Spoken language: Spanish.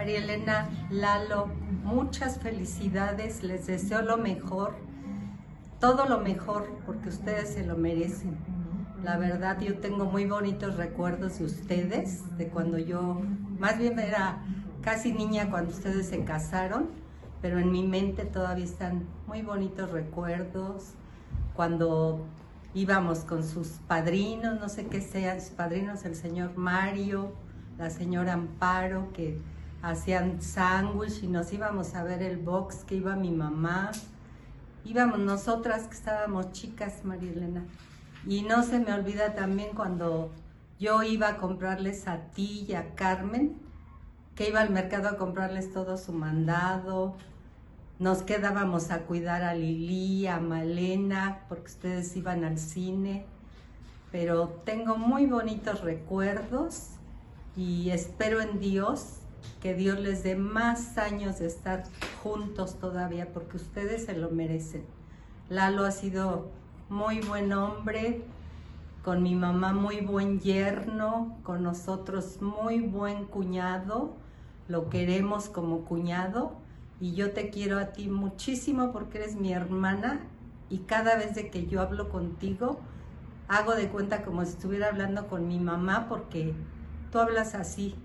María Elena, Lalo, muchas felicidades, les deseo lo mejor, todo lo mejor, porque ustedes se lo merecen. La verdad, yo tengo muy bonitos recuerdos de ustedes, de cuando yo, más bien era casi niña cuando ustedes se casaron, pero en mi mente todavía están muy bonitos recuerdos, cuando íbamos con sus padrinos, no sé qué sean, sus padrinos, el señor Mario, la señora Amparo, que hacían sándwich y nos íbamos a ver el box que iba mi mamá. Íbamos nosotras que estábamos chicas, María Elena. Y no se me olvida también cuando yo iba a comprarles a ti y a Carmen, que iba al mercado a comprarles todo su mandado. Nos quedábamos a cuidar a Lili, a Malena, porque ustedes iban al cine. Pero tengo muy bonitos recuerdos y espero en Dios que Dios les dé más años de estar juntos todavía, porque ustedes se lo merecen. Lalo ha sido muy buen hombre, con mi mamá muy buen yerno, con nosotros muy buen cuñado, lo queremos como cuñado. Y yo te quiero a ti muchísimo porque eres mi hermana. Y cada vez de que yo hablo contigo, hago de cuenta como si estuviera hablando con mi mamá porque tú hablas así,